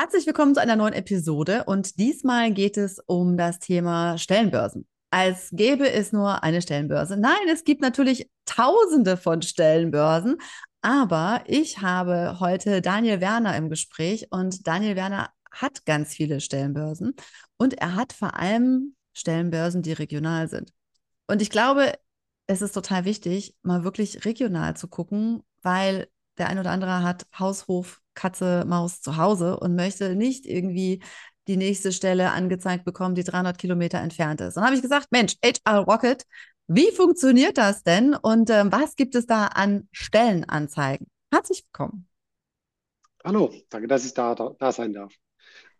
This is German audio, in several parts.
Herzlich willkommen zu einer neuen Episode und diesmal geht es um das Thema Stellenbörsen. Als gäbe es nur eine Stellenbörse. Nein, es gibt natürlich tausende von Stellenbörsen, aber ich habe heute Daniel Werner im Gespräch und Daniel Werner hat ganz viele Stellenbörsen und er hat vor allem Stellenbörsen, die regional sind. Und ich glaube, es ist total wichtig, mal wirklich regional zu gucken, weil der ein oder andere hat Haushof, Katze, Maus zu Hause und möchte nicht irgendwie die nächste Stelle angezeigt bekommen, die 300 Kilometer entfernt ist. Und habe ich gesagt, Mensch, HR Rocket, wie funktioniert das denn und ähm, was gibt es da an Stellenanzeigen? Herzlich willkommen. Hallo, danke, dass ich da, da, da sein darf.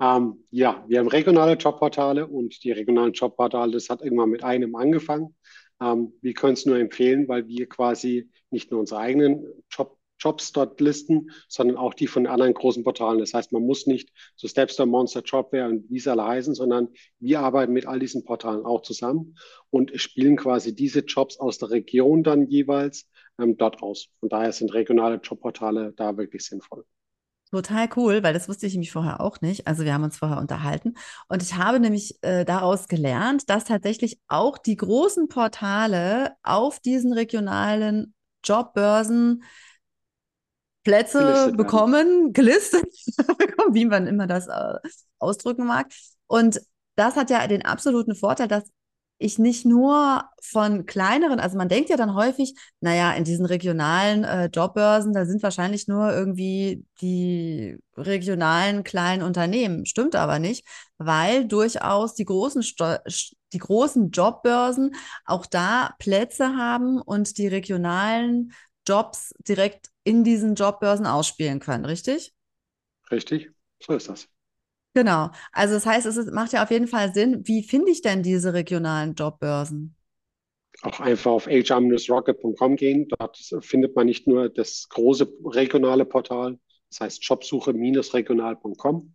Ähm, ja, wir haben regionale Jobportale und die regionalen Jobportale, das hat irgendwann mit einem angefangen. Ähm, wir können es nur empfehlen, weil wir quasi nicht nur unsere eigenen Job Jobs dort listen, sondern auch die von anderen großen Portalen. Das heißt, man muss nicht so Stepstone, Monster, Jobware und wie sie alle heißen, sondern wir arbeiten mit all diesen Portalen auch zusammen und spielen quasi diese Jobs aus der Region dann jeweils ähm, dort aus. Von daher sind regionale Jobportale da wirklich sinnvoll. Total cool, weil das wusste ich nämlich vorher auch nicht. Also wir haben uns vorher unterhalten und ich habe nämlich äh, daraus gelernt, dass tatsächlich auch die großen Portale auf diesen regionalen Jobbörsen Plätze gelistet bekommen, gelistet, wie man immer das äh, ausdrücken mag. Und das hat ja den absoluten Vorteil, dass ich nicht nur von kleineren, also man denkt ja dann häufig, naja, in diesen regionalen äh, Jobbörsen, da sind wahrscheinlich nur irgendwie die regionalen kleinen Unternehmen. Stimmt aber nicht, weil durchaus die großen, Sto die großen Jobbörsen auch da Plätze haben und die regionalen Jobs direkt in diesen Jobbörsen ausspielen können, richtig? Richtig, so ist das. Genau. Also das heißt, es ist, macht ja auf jeden Fall Sinn. Wie finde ich denn diese regionalen Jobbörsen? Auch einfach auf hr-rocket.com gehen. Dort findet man nicht nur das große regionale Portal, das heißt jobsuche-regional.com.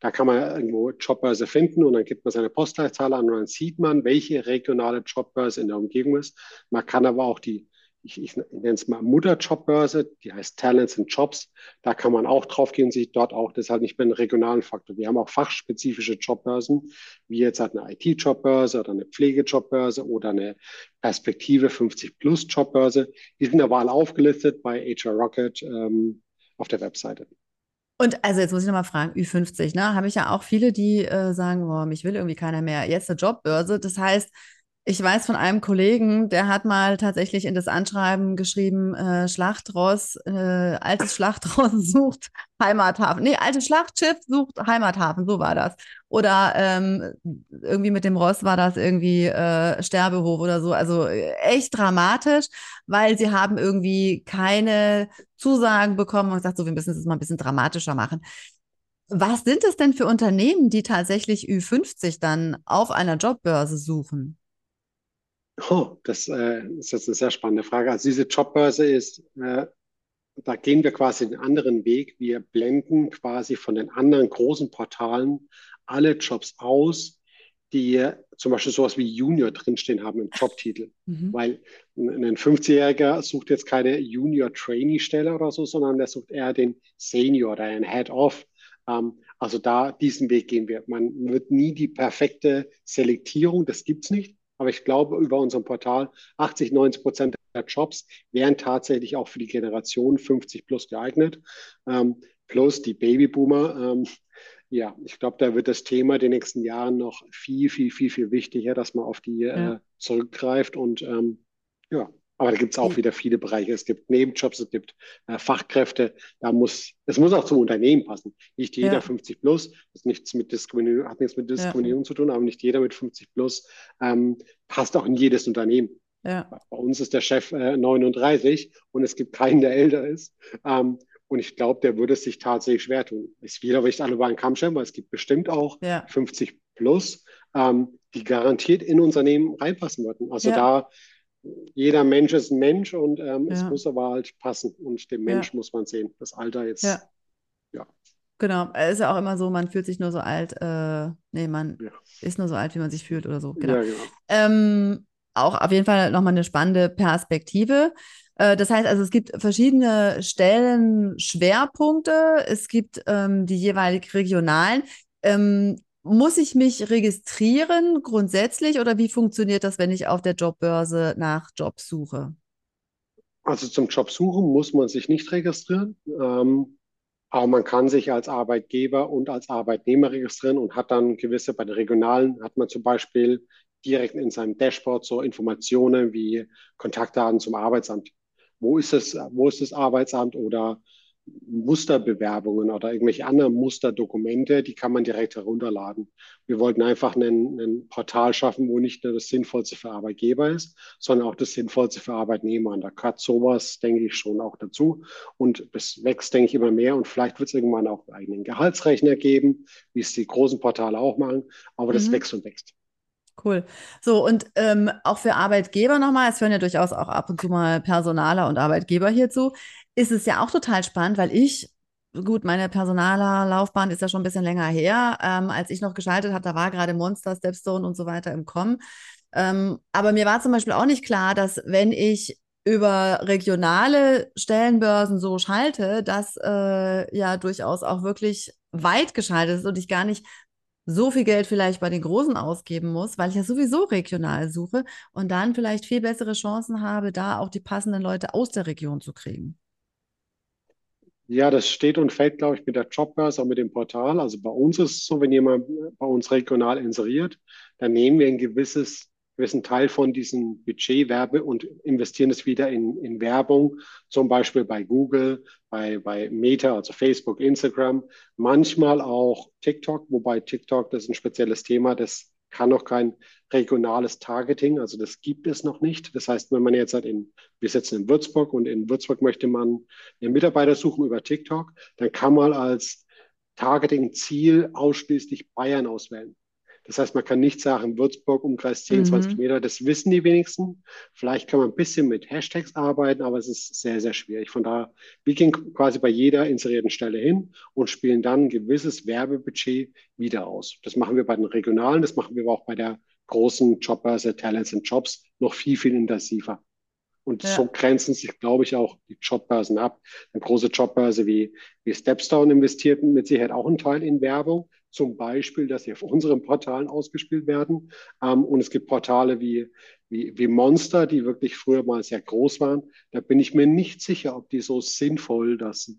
Da kann man irgendwo Jobbörse finden und dann gibt man seine Postleitzahl an und dann sieht man, welche regionale Jobbörse in der Umgebung ist. Man kann aber auch die ich, ich nenne es mal Mutterjobbörse, die heißt Talents and Jobs. Da kann man auch drauf gehen, sich dort auch, das ist halt nicht mehr ein regionalen Faktor. Wir haben auch fachspezifische Jobbörsen, wie jetzt halt eine IT-Jobbörse oder eine Pflegejobbörse oder eine Perspektive 50 Plus Jobbörse. Die sind aber alle aufgelistet bei HR Rocket ähm, auf der Webseite. Und also jetzt muss ich nochmal fragen, Ü50, ne? Habe ich ja auch viele, die äh, sagen, boah, mich will irgendwie keiner mehr. Jetzt eine Jobbörse. Das heißt, ich weiß von einem Kollegen, der hat mal tatsächlich in das Anschreiben geschrieben, äh, Schlachtross, äh, altes Schlachtross sucht Heimathafen. Nee, altes Schlachtschiff sucht Heimathafen, so war das. Oder ähm, irgendwie mit dem Ross war das irgendwie äh, Sterbehof oder so. Also äh, echt dramatisch, weil sie haben irgendwie keine Zusagen bekommen und gesagt, so, wir müssen es mal ein bisschen dramatischer machen. Was sind es denn für Unternehmen, die tatsächlich Ü50 dann auf einer Jobbörse suchen? Oh, das äh, ist jetzt eine sehr spannende Frage. Also diese Jobbörse ist, äh, da gehen wir quasi den anderen Weg. Wir blenden quasi von den anderen großen Portalen alle Jobs aus, die zum Beispiel sowas wie Junior drinstehen haben im Jobtitel. Mhm. Weil ein 50-Jähriger sucht jetzt keine Junior-Trainee-Stelle oder so, sondern der sucht eher den Senior oder einen Head-Off. Ähm, also da diesen Weg gehen wir. Man wird nie die perfekte Selektierung, das gibt es nicht. Aber ich glaube, über unserem Portal 80, 90 Prozent der Jobs wären tatsächlich auch für die Generation 50 plus geeignet. Ähm, plus die Babyboomer. Ähm, ja, ich glaube, da wird das Thema den nächsten Jahren noch viel, viel, viel, viel wichtiger, dass man auf die ja. äh, zurückgreift und ähm, ja, aber da gibt es auch wieder viele Bereiche. Es gibt Nebenjobs, es gibt äh, Fachkräfte. Da muss, es muss auch zum Unternehmen passen. Nicht jeder ja. 50 plus, das nichts mit Diskriminierung, hat nichts mit Diskriminierung ja. zu tun, aber nicht jeder mit 50 plus ähm, passt auch in jedes Unternehmen. Ja. Bei uns ist der Chef äh, 39 und es gibt keinen, der älter ist. Ähm, und ich glaube, der würde es sich tatsächlich schwer tun. Es wieder nicht alle über einen Kamm stellen, weil es gibt bestimmt auch 50 plus, ähm, die garantiert in Unternehmen reinpassen würden. Also da jeder Mensch ist ein Mensch und ähm, ja. es muss aber halt passen. Und dem Mensch ja. muss man sehen. Das Alter jetzt, ja. ja. Genau, es ist ja auch immer so, man fühlt sich nur so alt, äh, nee, man ist nur so alt, wie man sich fühlt oder so. Genau. genau. Ähm, auch auf jeden Fall nochmal eine spannende Perspektive. Äh, das heißt also, es gibt verschiedene Stellenschwerpunkte, es gibt ähm, die jeweilig regionalen. Ähm, muss ich mich registrieren grundsätzlich oder wie funktioniert das, wenn ich auf der Jobbörse nach Jobs suche? Also zum Job suchen muss man sich nicht registrieren, ähm, aber man kann sich als Arbeitgeber und als Arbeitnehmer registrieren und hat dann gewisse, bei den Regionalen hat man zum Beispiel direkt in seinem Dashboard so Informationen wie Kontaktdaten zum Arbeitsamt. Wo ist es, wo ist das Arbeitsamt oder Musterbewerbungen oder irgendwelche anderen Musterdokumente, die kann man direkt herunterladen. Wir wollten einfach ein Portal schaffen, wo nicht nur das Sinnvollste für Arbeitgeber ist, sondern auch das Sinnvollste für Arbeitnehmer. Und da gehört sowas, denke ich, schon auch dazu. Und das wächst, denke ich, immer mehr. Und vielleicht wird es irgendwann auch einen eigenen Gehaltsrechner geben, wie es die großen Portale auch machen. Aber das mhm. wächst und wächst. Cool. So, und ähm, auch für Arbeitgeber nochmal, es hören ja durchaus auch ab und zu mal Personaler und Arbeitgeber hierzu ist es ja auch total spannend, weil ich, gut, meine Personalerlaufbahn ist ja schon ein bisschen länger her. Ähm, als ich noch geschaltet habe, da war gerade Monster, Stepstone und so weiter im Kommen. Ähm, aber mir war zum Beispiel auch nicht klar, dass wenn ich über regionale Stellenbörsen so schalte, dass äh, ja durchaus auch wirklich weit geschaltet ist und ich gar nicht so viel Geld vielleicht bei den Großen ausgeben muss, weil ich ja sowieso regional suche und dann vielleicht viel bessere Chancen habe, da auch die passenden Leute aus der Region zu kriegen. Ja, das steht und fällt, glaube ich, mit der Jobbörse, auch mit dem Portal. Also bei uns ist es so, wenn jemand bei uns regional inseriert, dann nehmen wir ein gewisses, gewissen Teil von diesem Budget Werbe und investieren es wieder in, in Werbung, zum Beispiel bei Google, bei, bei Meta, also Facebook, Instagram, manchmal auch TikTok, wobei TikTok, das ist ein spezielles Thema, das kann noch kein regionales Targeting, also das gibt es noch nicht. Das heißt, wenn man jetzt halt in, wir sitzen in Würzburg und in Würzburg möchte man einen Mitarbeiter suchen über TikTok, dann kann man als Targeting-Ziel ausschließlich Bayern auswählen. Das heißt, man kann nicht sagen, Würzburg, Umkreis 10, mhm. 20 Meter, das wissen die wenigsten. Vielleicht kann man ein bisschen mit Hashtags arbeiten, aber es ist sehr, sehr schwierig. Von daher, wir gehen quasi bei jeder inserierten Stelle hin und spielen dann ein gewisses Werbebudget wieder aus. Das machen wir bei den regionalen, das machen wir aber auch bei der großen Jobbörse Talents and Jobs noch viel, viel intensiver. Und ja. so grenzen sich, glaube ich, auch die Jobbörsen ab. Eine große Jobbörse wie, wie Stepstone investiert mit Sicherheit auch einen Teil in Werbung zum Beispiel, dass sie auf unseren Portalen ausgespielt werden. Ähm, und es gibt Portale wie, wie, wie Monster, die wirklich früher mal sehr groß waren. Da bin ich mir nicht sicher, ob die so sinnvoll das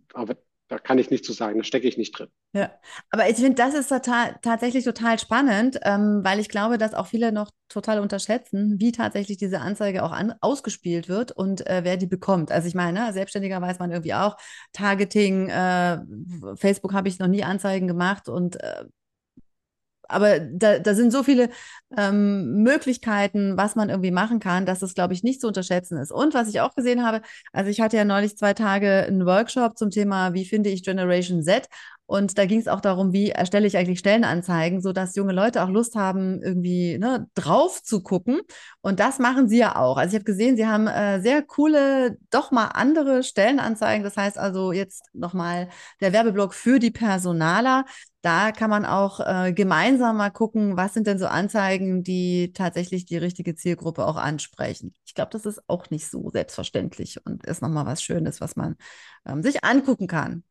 da kann ich nicht zu sagen, da stecke ich nicht drin. Ja, aber ich finde, das ist total, tatsächlich total spannend, ähm, weil ich glaube, dass auch viele noch total unterschätzen, wie tatsächlich diese Anzeige auch an, ausgespielt wird und äh, wer die bekommt. Also ich meine, ne, Selbstständiger weiß man irgendwie auch, Targeting, äh, Facebook habe ich noch nie Anzeigen gemacht und äh, aber da, da sind so viele ähm, Möglichkeiten, was man irgendwie machen kann, dass es, glaube ich, nicht zu unterschätzen ist. Und was ich auch gesehen habe, also ich hatte ja neulich zwei Tage einen Workshop zum Thema, wie finde ich Generation Z? Und da ging es auch darum, wie erstelle ich eigentlich Stellenanzeigen, sodass junge Leute auch Lust haben, irgendwie ne, drauf zu gucken. Und das machen sie ja auch. Also ich habe gesehen, sie haben äh, sehr coole, doch mal andere Stellenanzeigen. Das heißt also jetzt nochmal der Werbeblock für die Personaler. Da kann man auch äh, gemeinsam mal gucken, was sind denn so Anzeigen, die tatsächlich die richtige Zielgruppe auch ansprechen. Ich glaube, das ist auch nicht so selbstverständlich und ist nochmal was Schönes, was man ähm, sich angucken kann.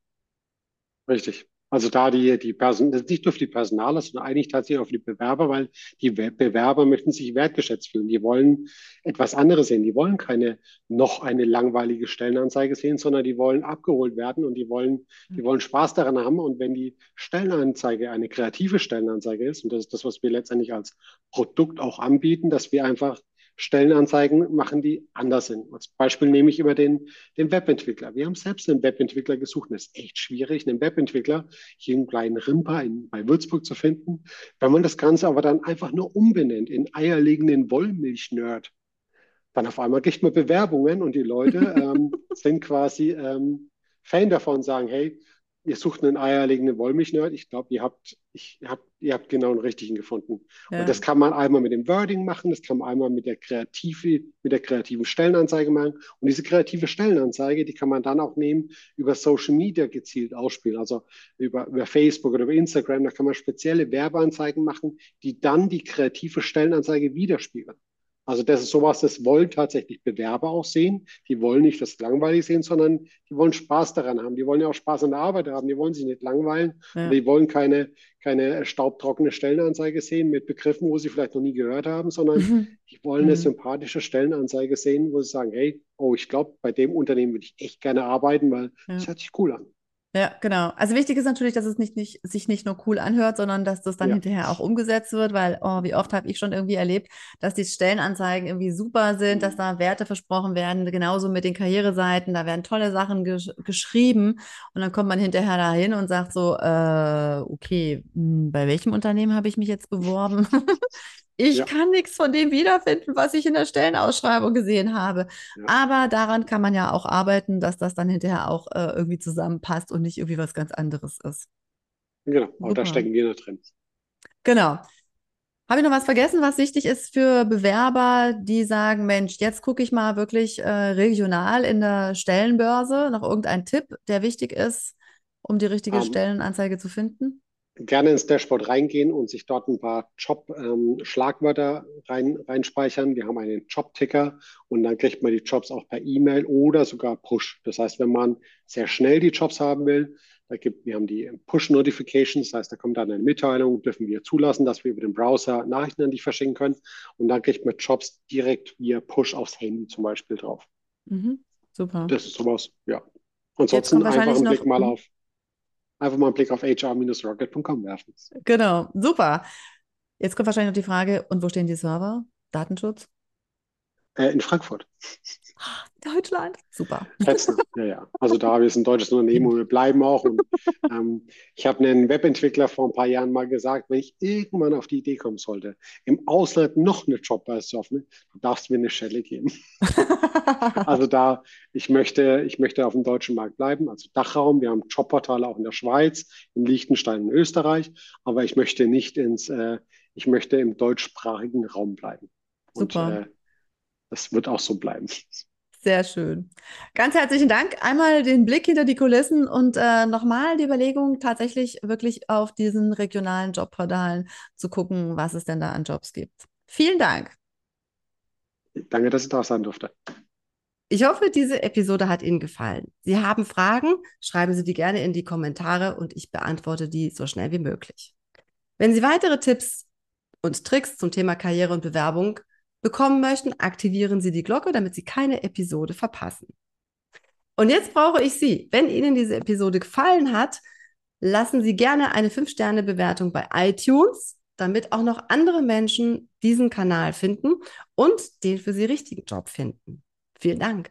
Richtig. Also da die, die Person, nicht nur für die Personaler, sondern eigentlich tatsächlich auch für die Bewerber, weil die Bewerber möchten sich wertgeschätzt fühlen. Die wollen etwas anderes sehen. Die wollen keine noch eine langweilige Stellenanzeige sehen, sondern die wollen abgeholt werden und die wollen, die wollen Spaß daran haben. Und wenn die Stellenanzeige eine kreative Stellenanzeige ist, und das ist das, was wir letztendlich als Produkt auch anbieten, dass wir einfach Stellenanzeigen machen, die anders sind. Als Beispiel nehme ich immer den, den Webentwickler. Wir haben selbst einen Webentwickler gesucht und es ist echt schwierig, einen Webentwickler hier einen kleinen Rimper in, bei Würzburg zu finden. Wenn man das Ganze aber dann einfach nur umbenennt in eierlegenden Wollmilch-Nerd, dann auf einmal kriegt man Bewerbungen und die Leute ähm, sind quasi ähm, Fan davon, sagen, hey, ihr sucht einen eierlegenden Wollmilchnerd. Ich glaube, ihr habt, ich hab, ihr habt genau einen richtigen gefunden. Ja. Und das kann man einmal mit dem Wording machen, das kann man einmal mit der kreative, mit der kreativen Stellenanzeige machen. Und diese kreative Stellenanzeige, die kann man dann auch nehmen, über Social Media gezielt ausspielen. Also über, über Facebook oder über Instagram, da kann man spezielle Werbeanzeigen machen, die dann die kreative Stellenanzeige widerspiegeln. Also das ist sowas, das wollen tatsächlich Bewerber auch sehen. Die wollen nicht das langweilig sehen, sondern die wollen Spaß daran haben. Die wollen ja auch Spaß an der Arbeit haben. Die wollen sich nicht langweilen. Ja. Die wollen keine, keine staubtrockene Stellenanzeige sehen mit Begriffen, wo sie vielleicht noch nie gehört haben, sondern mhm. die wollen eine mhm. sympathische Stellenanzeige sehen, wo sie sagen, hey, oh, ich glaube, bei dem Unternehmen würde ich echt gerne arbeiten, weil ja. das hört sich cool an. Ja, genau. Also wichtig ist natürlich, dass es nicht, nicht, sich nicht nur cool anhört, sondern dass das dann ja. hinterher auch umgesetzt wird, weil, oh, wie oft habe ich schon irgendwie erlebt, dass die Stellenanzeigen irgendwie super sind, dass da Werte versprochen werden, genauso mit den Karriereseiten, da werden tolle Sachen gesch geschrieben und dann kommt man hinterher dahin und sagt so, äh, okay, hm, bei welchem Unternehmen habe ich mich jetzt beworben? Ich ja. kann nichts von dem wiederfinden, was ich in der Stellenausschreibung gesehen habe. Ja. Aber daran kann man ja auch arbeiten, dass das dann hinterher auch äh, irgendwie zusammenpasst und nicht irgendwie was ganz anderes ist. Genau, auch da stecken wir noch drin. Genau. Habe ich noch was vergessen, was wichtig ist für Bewerber, die sagen, Mensch, jetzt gucke ich mal wirklich äh, regional in der Stellenbörse. Noch irgendein Tipp, der wichtig ist, um die richtige um, Stellenanzeige zu finden? Gerne ins Dashboard reingehen und sich dort ein paar Job-Schlagwörter ähm, rein, reinspeichern. Wir haben einen Job-Ticker und dann kriegt man die Jobs auch per E-Mail oder sogar Push. Das heißt, wenn man sehr schnell die Jobs haben will, da gibt, wir haben die Push-Notifications, das heißt, da kommt dann eine Mitteilung, dürfen wir zulassen, dass wir über den Browser Nachrichten an dich verschicken können. Und dann kriegt man Jobs direkt via Push aufs Handy zum Beispiel drauf. Mhm, super. Das ist sowas, ja. Ansonsten einfach einen Blick mal auf einfach mal einen Blick auf hr-rocket.com werfen. Genau, super. Jetzt kommt wahrscheinlich noch die Frage, und wo stehen die Server? Datenschutz? Äh, in Frankfurt. Deutschland. Super. Fetzen. Ja, ja. Also da wir sind ein deutsches Unternehmen und wir bleiben auch. Und, ähm, ich habe einen Webentwickler vor ein paar Jahren mal gesagt, wenn ich irgendwann auf die Idee kommen sollte, im Ausland noch eine Jobbörse zu öffnen, du darfst mir eine Schelle geben. also da, ich möchte, ich möchte auf dem deutschen Markt bleiben, also Dachraum. Wir haben Jobportale auch in der Schweiz, in Liechtenstein und Österreich, aber ich möchte nicht ins, äh, ich möchte im deutschsprachigen Raum bleiben. Super. Und, äh, das wird auch so bleiben. Sehr schön. Ganz herzlichen Dank. Einmal den Blick hinter die Kulissen und äh, nochmal die Überlegung, tatsächlich wirklich auf diesen regionalen Jobportalen zu gucken, was es denn da an Jobs gibt. Vielen Dank. Danke, dass ich da sein durfte. Ich hoffe, diese Episode hat Ihnen gefallen. Sie haben Fragen, schreiben Sie die gerne in die Kommentare und ich beantworte die so schnell wie möglich. Wenn Sie weitere Tipps und Tricks zum Thema Karriere und Bewerbung bekommen möchten, aktivieren Sie die Glocke, damit Sie keine Episode verpassen. Und jetzt brauche ich Sie. Wenn Ihnen diese Episode gefallen hat, lassen Sie gerne eine 5-Sterne-Bewertung bei iTunes, damit auch noch andere Menschen diesen Kanal finden und den für Sie richtigen Job finden. Vielen Dank.